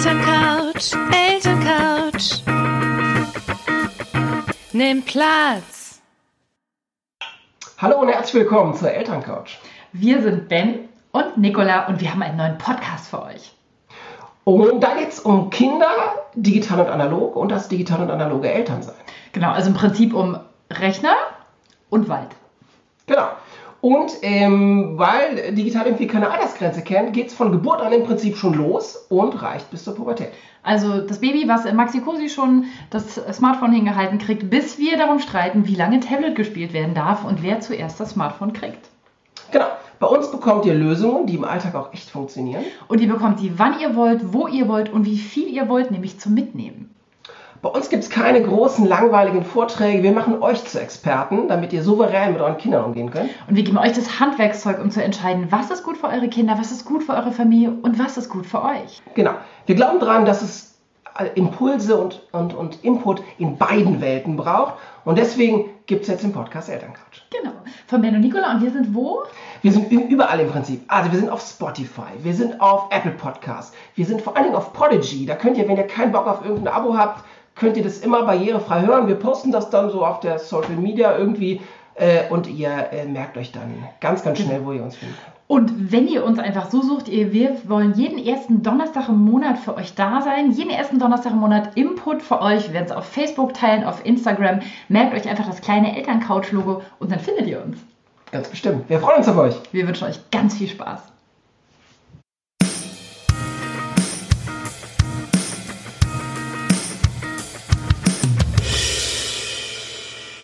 Elterncouch, Elterncouch. Nimm Platz. Hallo und herzlich willkommen zur Elterncouch. Wir sind Ben und Nicola und wir haben einen neuen Podcast für euch. Und da geht es um Kinder, digital und analog und das digital und analoge Elternsein. Genau, also im Prinzip um Rechner und Wald. Genau. Und ähm, weil digital irgendwie keine Altersgrenze kennt, geht es von Geburt an im Prinzip schon los und reicht bis zur Pubertät. Also das Baby, was in Maxi Cosi schon das Smartphone hingehalten kriegt, bis wir darum streiten, wie lange Tablet gespielt werden darf und wer zuerst das Smartphone kriegt. Genau. Bei uns bekommt ihr Lösungen, die im Alltag auch echt funktionieren. Und ihr bekommt die, wann ihr wollt, wo ihr wollt und wie viel ihr wollt, nämlich zum Mitnehmen. Bei uns gibt es keine großen, langweiligen Vorträge. Wir machen euch zu Experten, damit ihr souverän mit euren Kindern umgehen könnt. Und wir geben euch das Handwerkszeug, um zu entscheiden, was ist gut für eure Kinder, was ist gut für eure Familie und was ist gut für euch. Genau. Wir glauben daran, dass es äh, Impulse und, und, und Input in beiden Welten braucht. Und deswegen gibt es jetzt den Podcast Elterncouch. Genau. Von Ben und Nicola und wir sind wo? Wir sind überall im Prinzip. Also wir sind auf Spotify, wir sind auf Apple Podcasts, wir sind vor allen Dingen auf Prodigy. Da könnt ihr, wenn ihr keinen Bock auf irgendein Abo habt, könnt ihr das immer barrierefrei hören. Wir posten das dann so auf der Social Media irgendwie äh, und ihr äh, merkt euch dann ganz, ganz schnell, wo ihr uns findet. Und wenn ihr uns einfach so sucht, ihr, wir wollen jeden ersten Donnerstag im Monat für euch da sein. Jeden ersten Donnerstag im Monat Input für euch. Wir werden es auf Facebook teilen, auf Instagram. Merkt euch einfach das kleine Elterncouch-Logo und dann findet ihr uns. Ganz bestimmt. Wir freuen uns auf euch. Wir wünschen euch ganz viel Spaß.